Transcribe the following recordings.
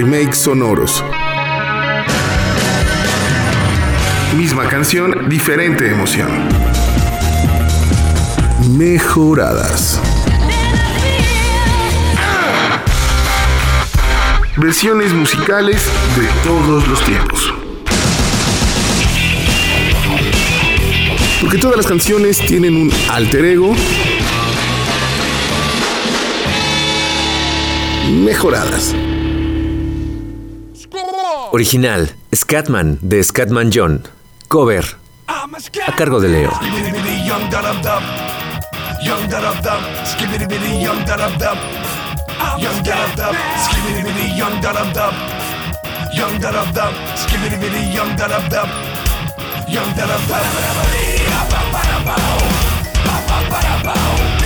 remakes sonoros. Misma canción, diferente emoción. Mejoradas. Versiones musicales de todos los tiempos. Porque todas las canciones tienen un alter ego mejoradas. Original, Scatman de Scatman John. Cover, a cargo de Leo. Everybody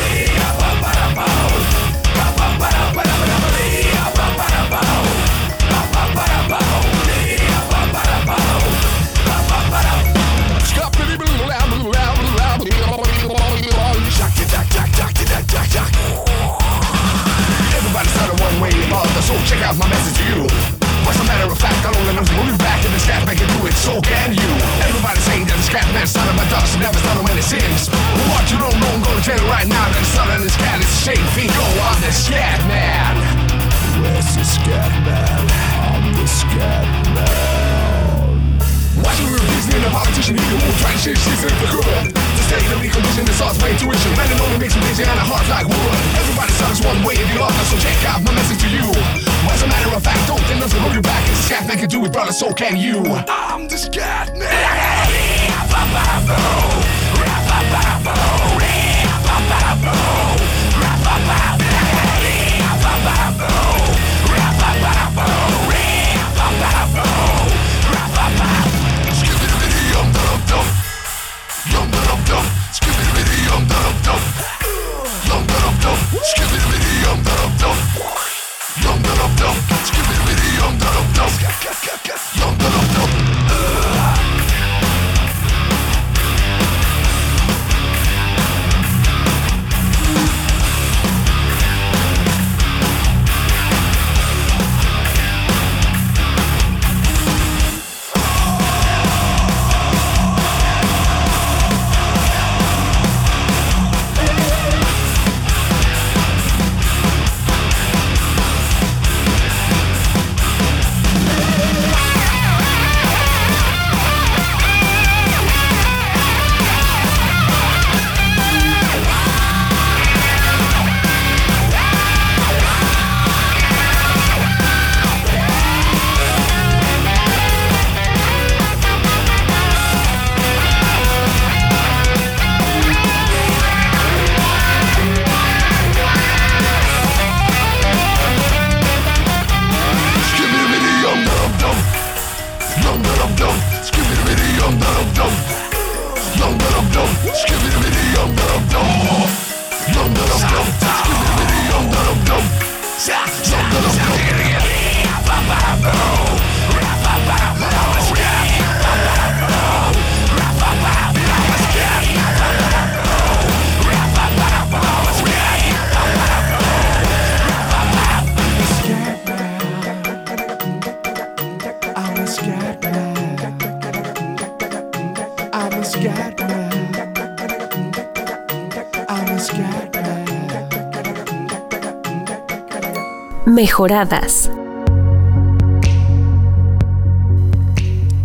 check out my message to you. What's a matter of fact, I only know to move back and the scat man can do it, so can you. Everybody saying that the scat man started by dust, never started when it sings. But what you don't know, I'm gonna tell you right now that it's started in the scat, it's shame, fiend, go on the scat man. Where's the scat man? I'm the scat man. Watching we reason a politician, he can move, trying to shit shit in the good. The state of the condition is all way tuition. Man, it only makes me busy and a heart like wood. Everybody sucks one way if you love us, so check out my message to you. As a matter of fact, don't think nothing hold you back. If scat man can do it, brother, so can you. I'm the scat man. I'm Mejoradas.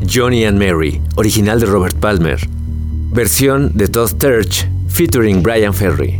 Johnny and Mary, original de Robert Palmer. Versión de Todd Terch, featuring Brian Ferry.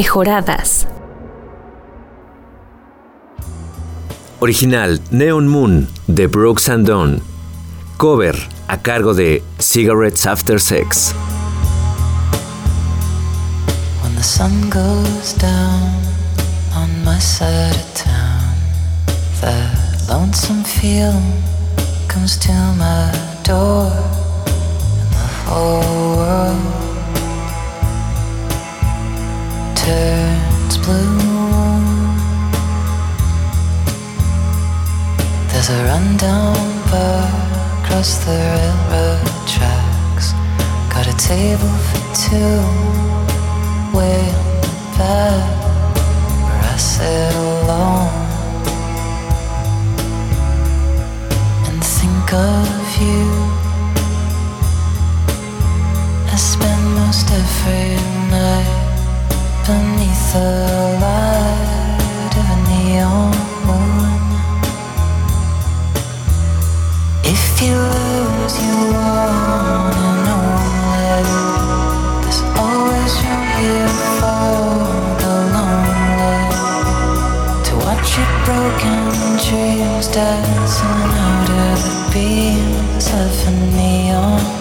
Mejoradas. Original Neon Moon de Brooks and Dunn. Cover a cargo de Cigarettes After Sex. When the sun goes down on my side of town, that lonesome feeling comes to my door, and the whole world turns blue. There's a rundown bar across the railroad tracks. Got a table for two way back where I sit alone and think of you. I spend most every night beneath the light of a neon moon. If you lose, you wanna know that there's always room here for the lonely to watch your broken dreams dancing out of the beams of a neon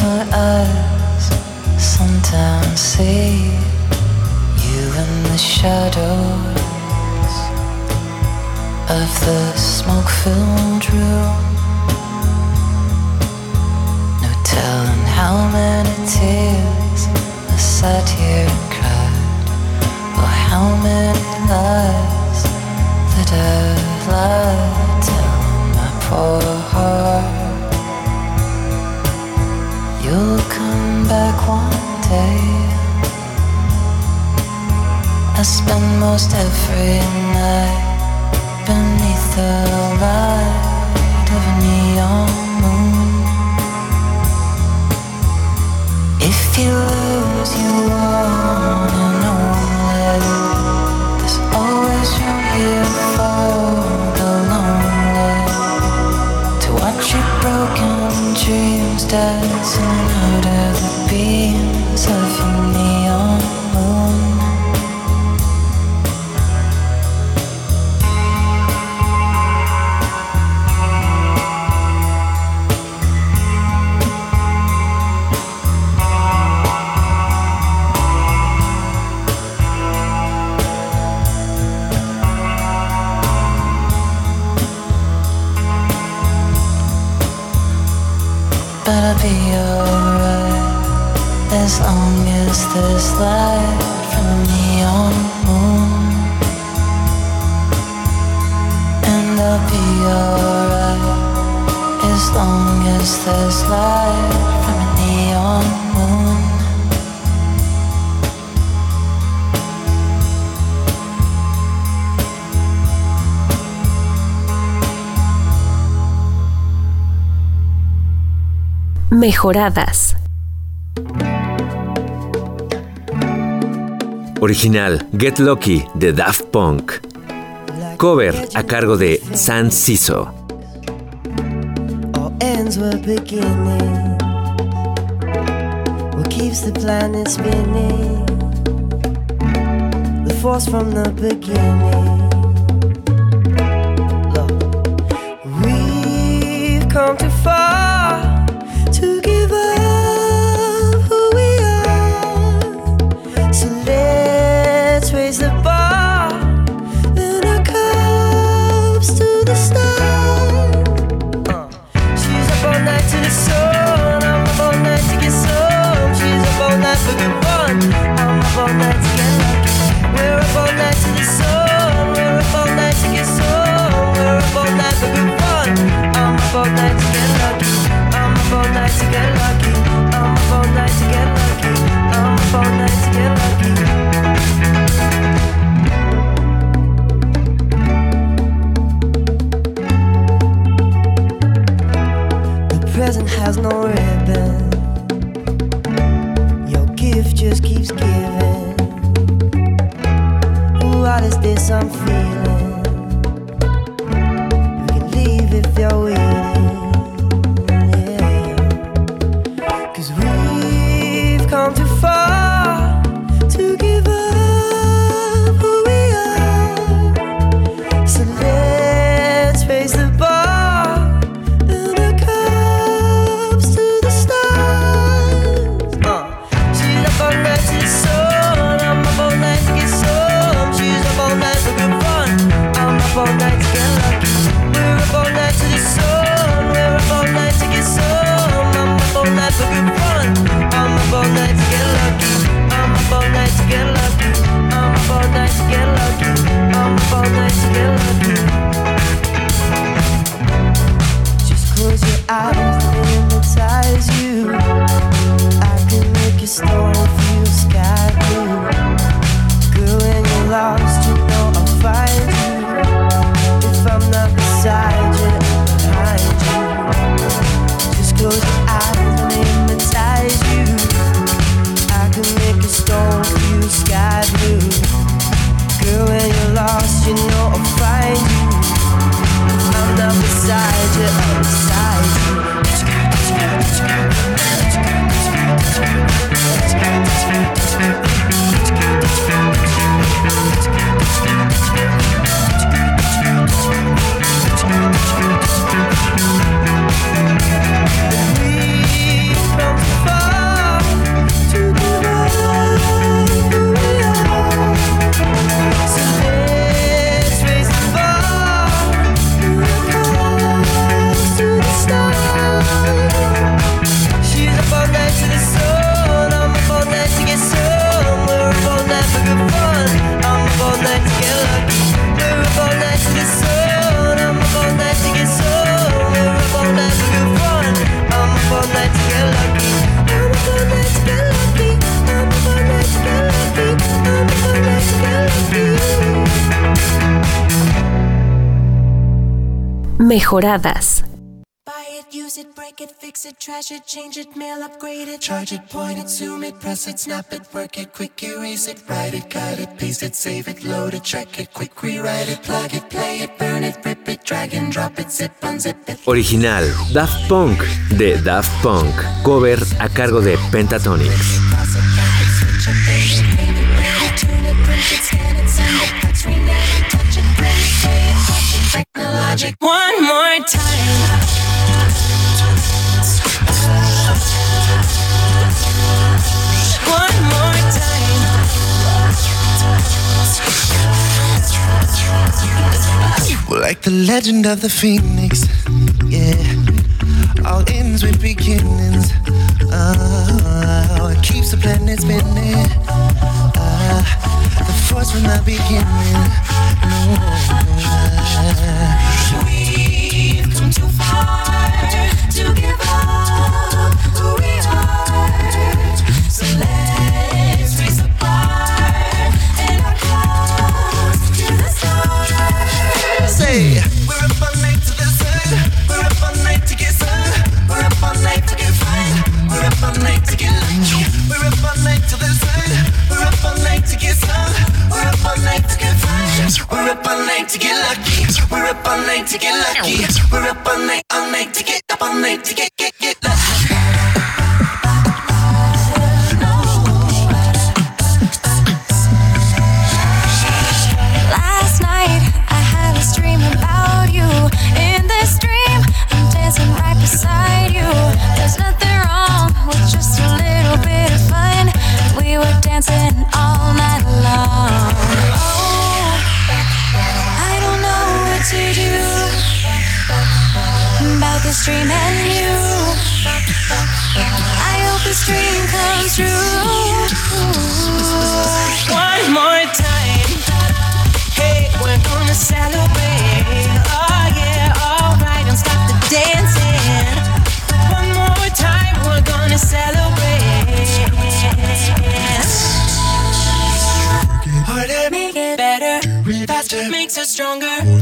My eyes, sometimes see you in the shadows of the smoke-filled room. No telling how many tears I sat here and cried, or how many lies that I've lied telling my poor heart. You'll come back one day. I spend most every night mejoradas. Original Get Lucky de Daft Punk. Cover a cargo de San Siso. force from the beginning. Look, we've come too far. no ribbon. Your gift just keeps giving. What is this I'm feeling? Buy it, use it, break it, fix it, trash it, change it, mail, upgrade it, charge it, point it, zoom it, press it, snap it, work it, quick erase it, write it, cut it, paste it, save it, load it, check it, quick rewrite it, plug it, play it, burn it, rip it, drag and drop it, zip unzip it. Original Daft Punk de Daft Punk, cover a cargo de Pentatonix. Like the legend of the phoenix, yeah. All ends with beginnings. Oh, it keeps the planet spinning. Uh, the force from the beginning. No, night to get fun. We're up all night to get lucky. We're up all night to get lucky. We're up all night, all night to get up all night to get get get lucky. Last night I had a dream about you. In this dream, I'm dancing right beside you. There's nothing wrong with just a little bit of fun. We were dancing all night long. To do about this dream and you. I hope this dream comes true. One more time. Hey, we're gonna celebrate. Oh yeah, alright, and stop the dancing. One more time, we're gonna celebrate. Harder, Make it better, faster, makes us stronger.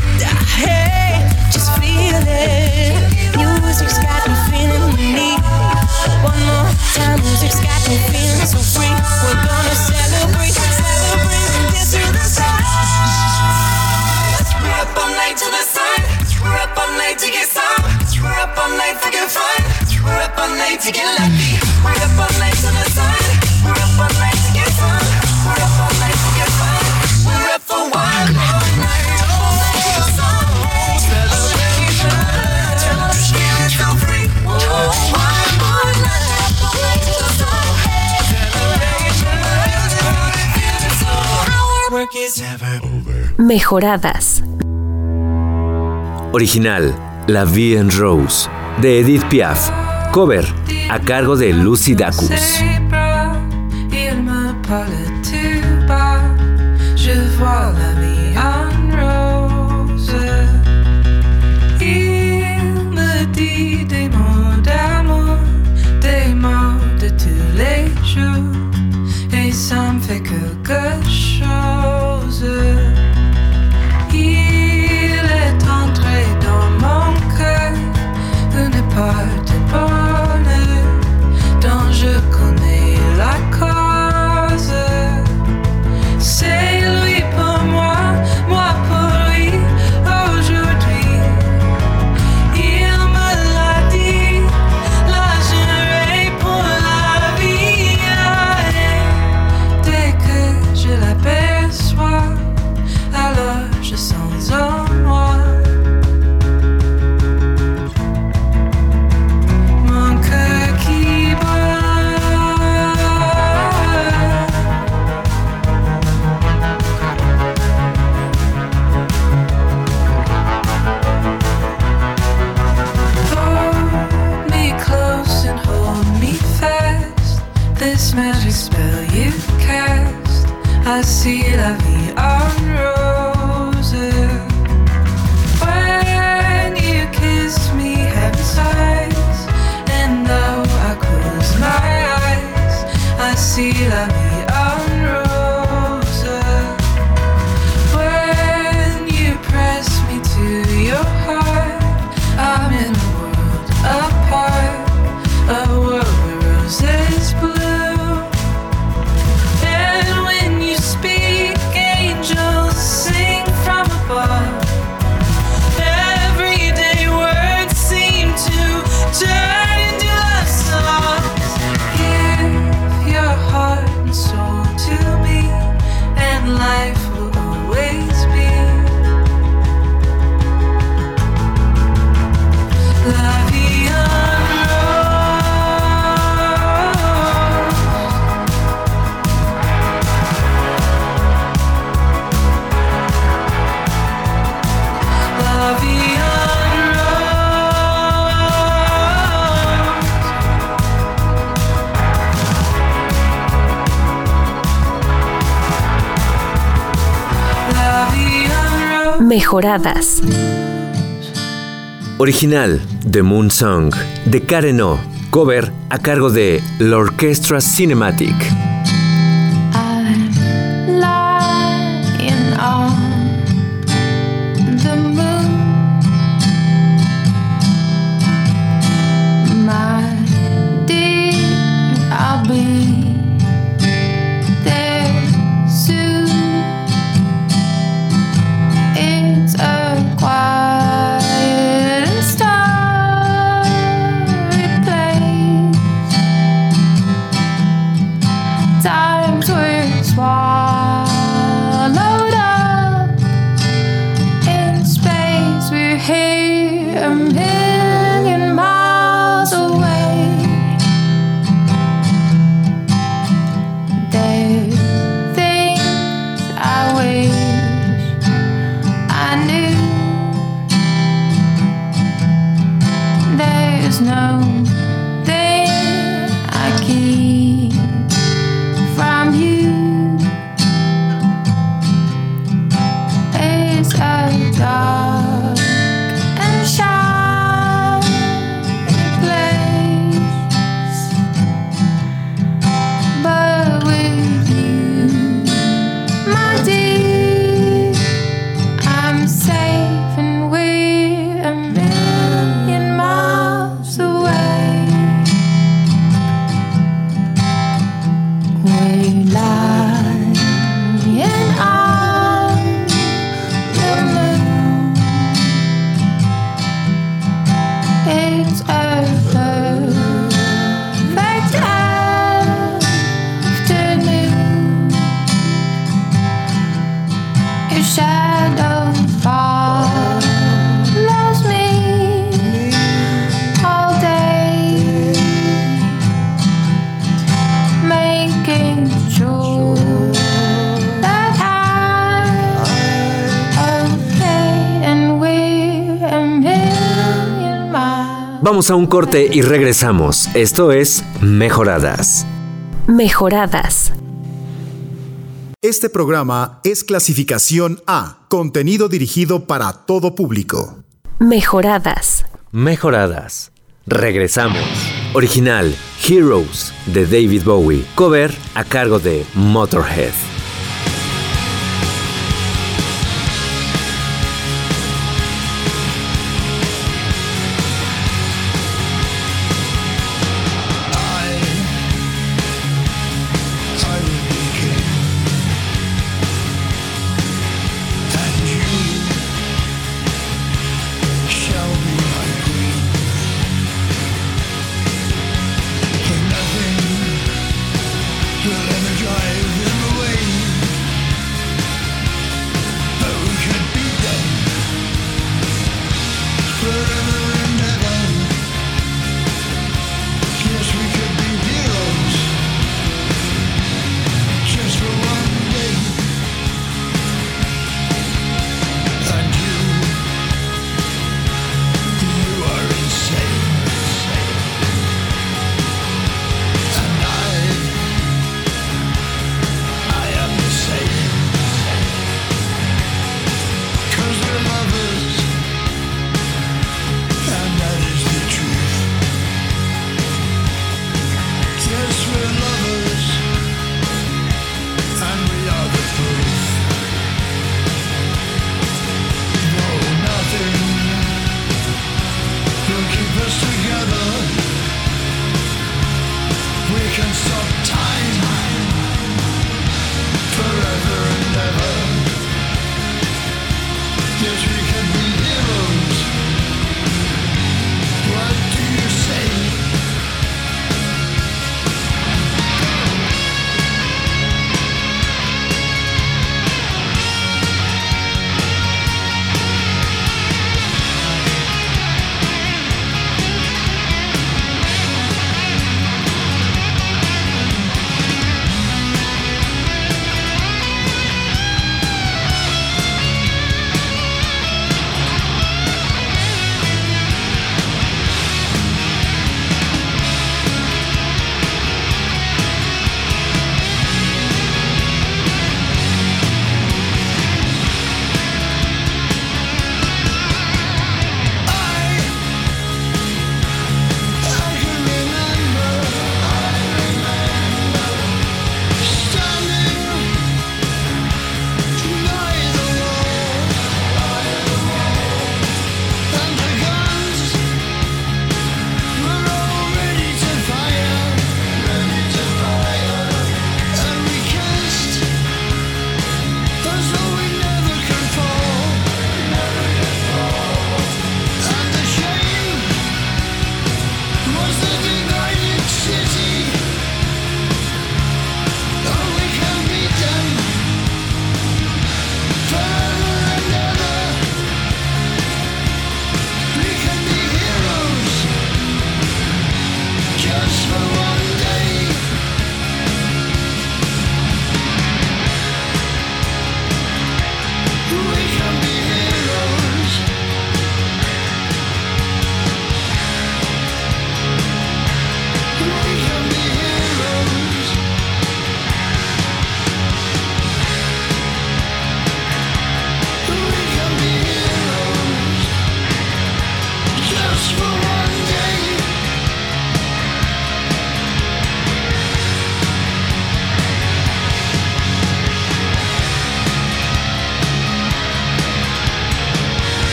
night to get lucky. We're up all night to the sun. We're up all night to get some. We're up all night to get fun. We're up for one more night. Oh, celebration. Feeling so free. One more night. Up all night to the sun. Celebration. Feeling so our work is never Mejoradas. Original La Vie en Rose de Edith Piaf. Cover a cargo de Lucy Dacus. Je vois la vie en rose. Il me dit des mots d'amour, des mots de tous les jours, et ça me fait quelque chose. Il est entré dans mon cœur, une part Original de Moon Song de Karen O, cover a cargo de la Orchestra Cinematic. here a minute. A un corte y regresamos. Esto es Mejoradas. Mejoradas. Este programa es clasificación A, contenido dirigido para todo público. Mejoradas. Mejoradas. Regresamos. Original, Heroes, de David Bowie. Cover a cargo de Motorhead.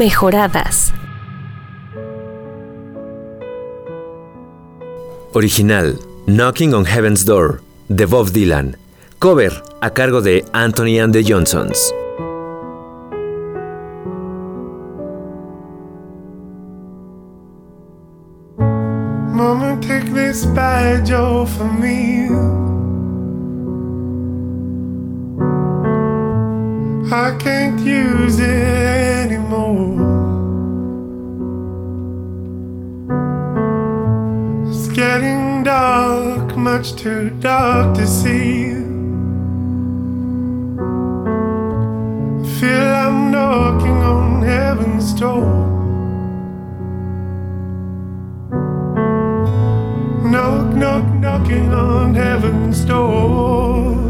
Mejoradas. Original, Knocking on Heaven's Door, de Bob Dylan. Cover, a cargo de Anthony and the Johnsons. Mama, take this badge off of me. I can't use it anymore. It's getting dark, much too dark to see. I feel I'm knocking on heaven's door. Knock, knock, knocking on heaven's door.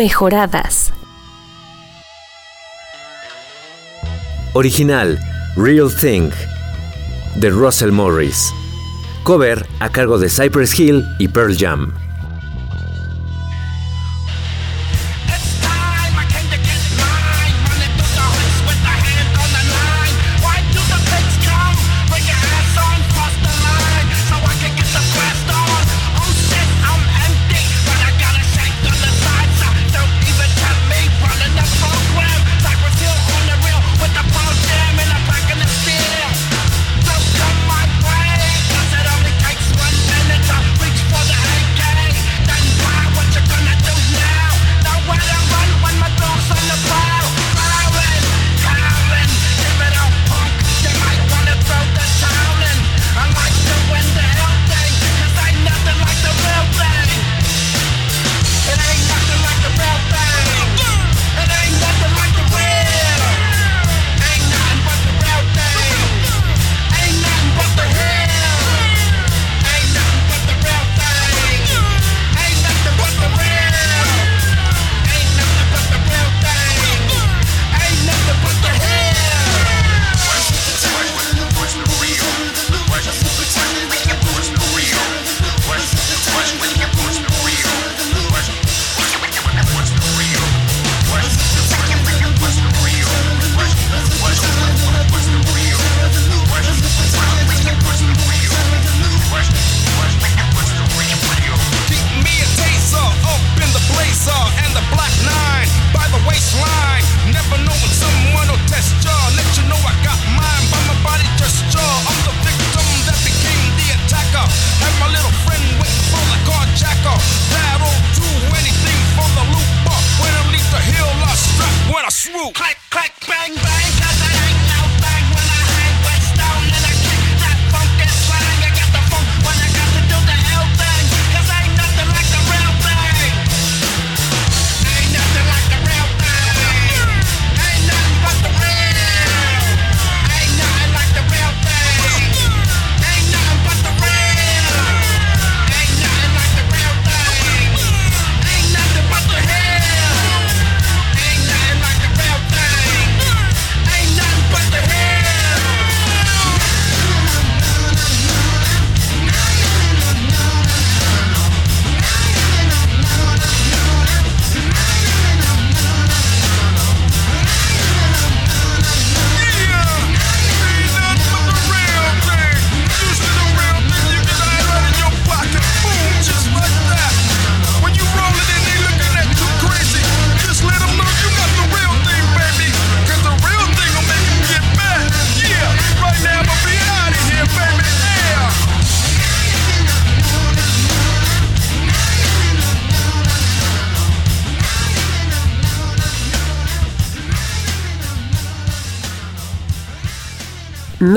Mejoradas. Original, Real Thing, de Russell Morris. Cover a cargo de Cypress Hill y Pearl Jam.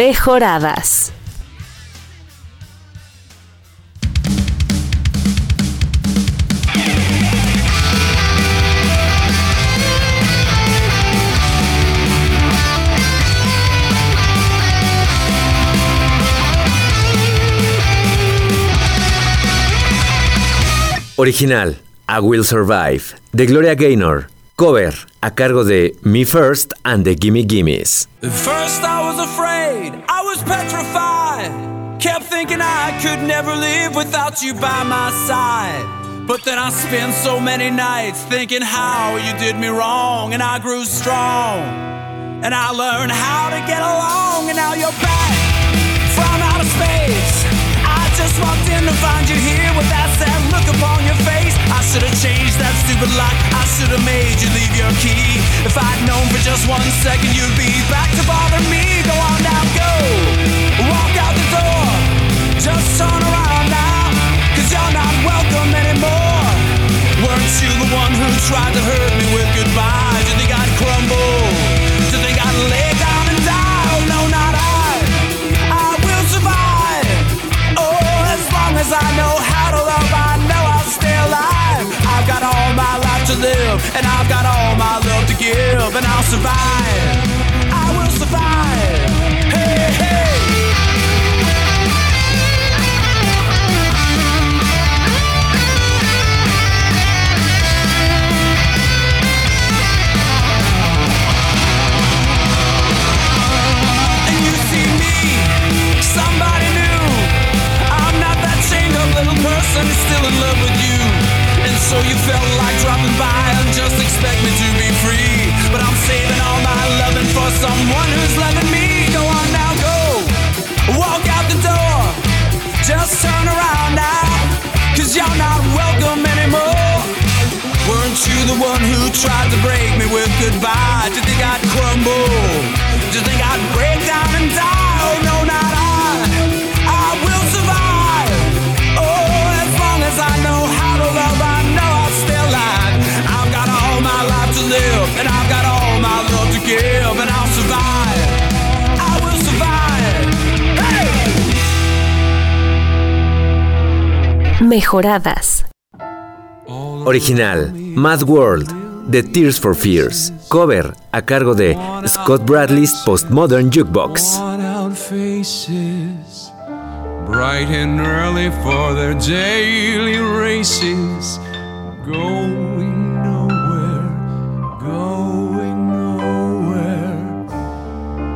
Mejoradas. Original, I Will Survive, de Gloria Gaynor. Cover, a cargo de Me First and the Gimme Gimmes. At first I was afraid, I was petrified. Kept thinking I could never live without you by my side. But then I spent so many nights thinking how you did me wrong, and I grew strong. And I learned how to get along, and now you're back from outer space. I just walked in to find you here with that sad look upon your face. Should have changed that stupid lock. I should have made you leave your key. If I'd known for just one second you'd be back to bother me, go on now, go. Walk out the door. Just turn around now. Cause you're not welcome anymore. Weren't you the one who tried to hurt me with goodbye? Did you think I'd crumble? You think I'd lay down and die? Oh, no, not I. I will survive. Oh, as long as I know to live, and I've got all my love to give, and I'll survive. I will survive. Hey, hey. And you see me, somebody new. I'm not that chained up little person who's still in love with you. So you felt like dropping by and just expect me to be free. But I'm saving all my loving for someone who's loving me. Go on now, go. Walk out the door. Just turn around now. Cause you're not welcome anymore. Weren't you the one who tried to break me with goodbye? Did you think I'd crumble? Did you think I'd break down and die? Mejoradas. Original, Mad World, de Tears for Fears. Cover, a cargo de Scott Bradley's Postmodern Jukebox. bright and early for their daily races, going nowhere, going nowhere.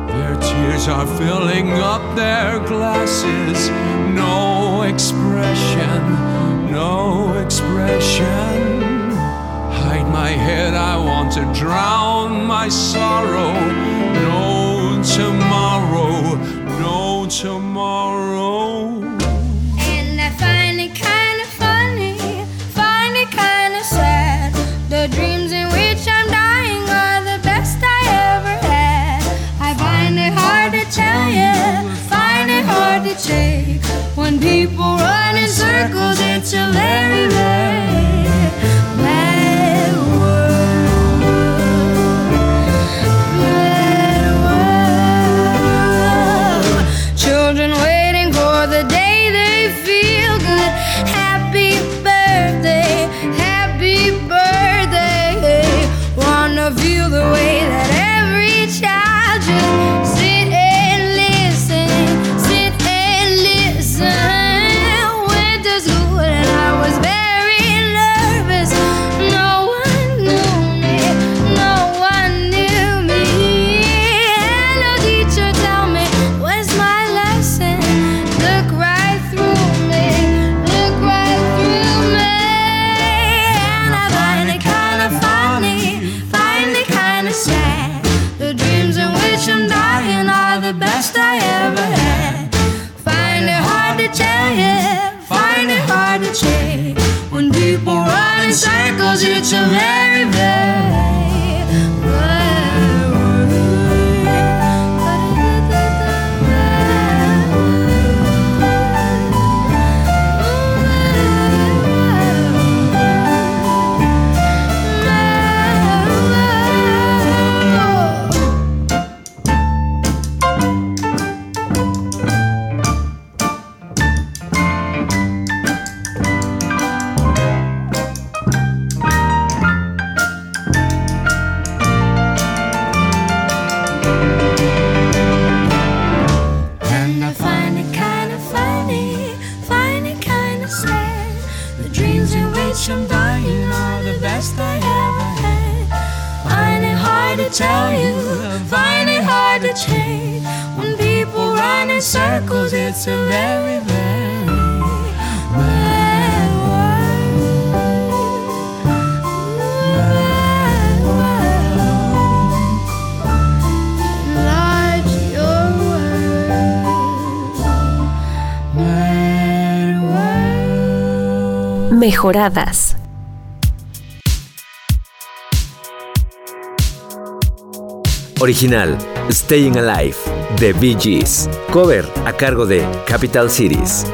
Their tears are filling up their glasses, no expression, no expression. Hide my head, I want to drown my sorrow. No tomorrow, no tomorrow. And I find it kind of funny, find it kind of sad. The dreams in which I'm dying are the best I ever had. I find it hard to tell you, hard to take. When people run in circles, it's a very, very bad Mejoradas. Original, Staying Alive, de Bee Gees. Cover, a cargo de Capital Cities.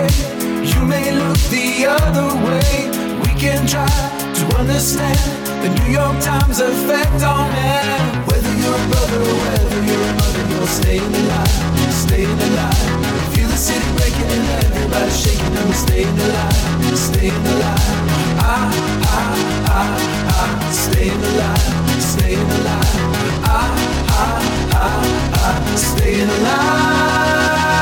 You You may look the other way. We can try to understand the New York Times effect on man. Whether you're a brother or whether you're a mother, you're staying alive, staying alive. Feel the city breaking and everybody shaking and we're staying alive, staying alive. Ah, ah, ah, ah, staying alive, staying alive. Ah, ah, ah, ah, staying alive.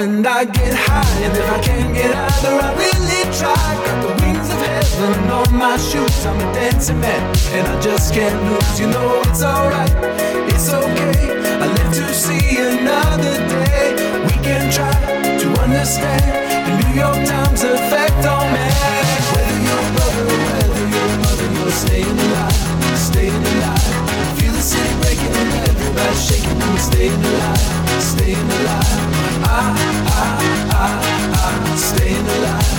And I get high, and if I can't get either, I really try. Got the wings of heaven on my shoes. I'm a dancing man, and I just can't lose. You know it's alright, it's okay. I live to see another day. We can try to understand the New York Times effect on man. Whether you're brother whether you're mother, you're staying alive, staying alive. Feel the city breaking and everybody shaking, we're staying alive, staying alive,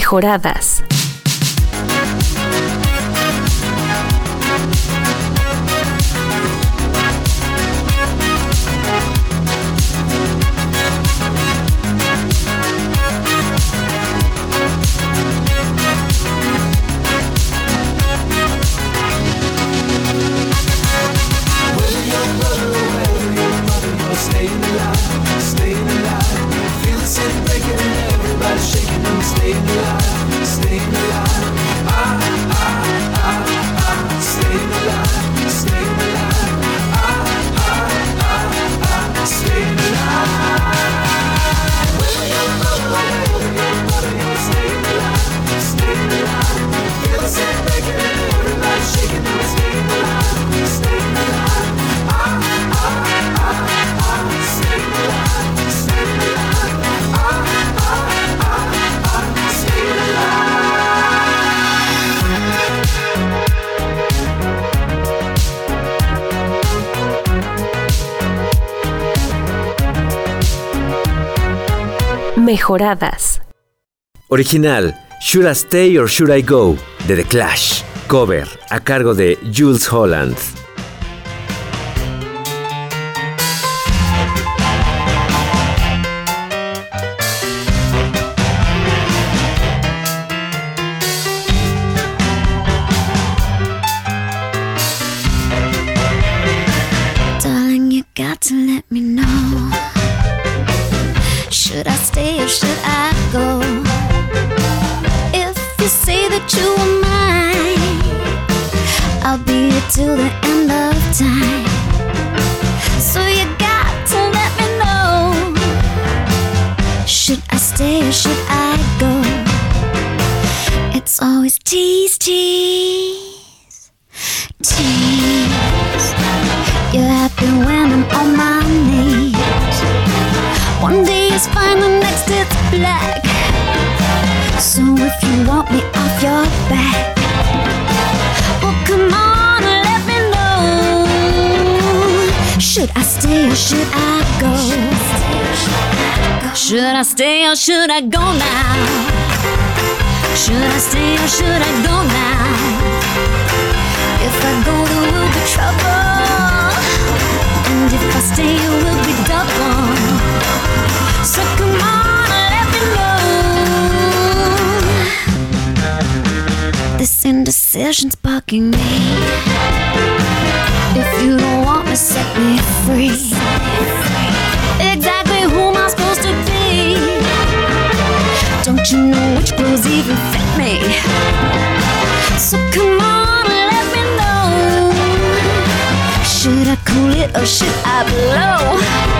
Mejoradas. Mejoradas. Original, Should I Stay or Should I Go, de The Clash. Cover, a cargo de Jules Holland. Or should I go now? Should I stay or should I go now? If I go, there will be trouble. And if I stay, it will be double. So come on, let me know. This indecision's bugging me. It or should I blow?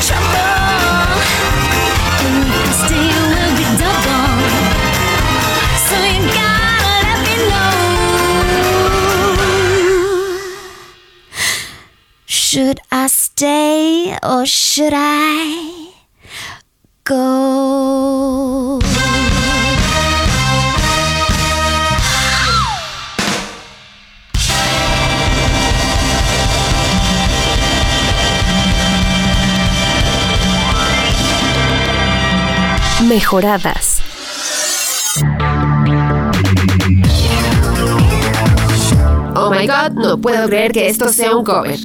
there Mejoradas. Oh my god, no puedo creer que esto sea un cover.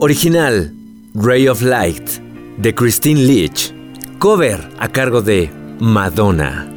Original, Ray of Light, de Christine Leach. Cover a cargo de Madonna.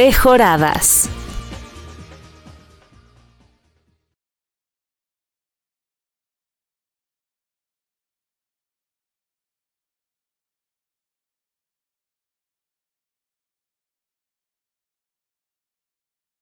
Mejoradas.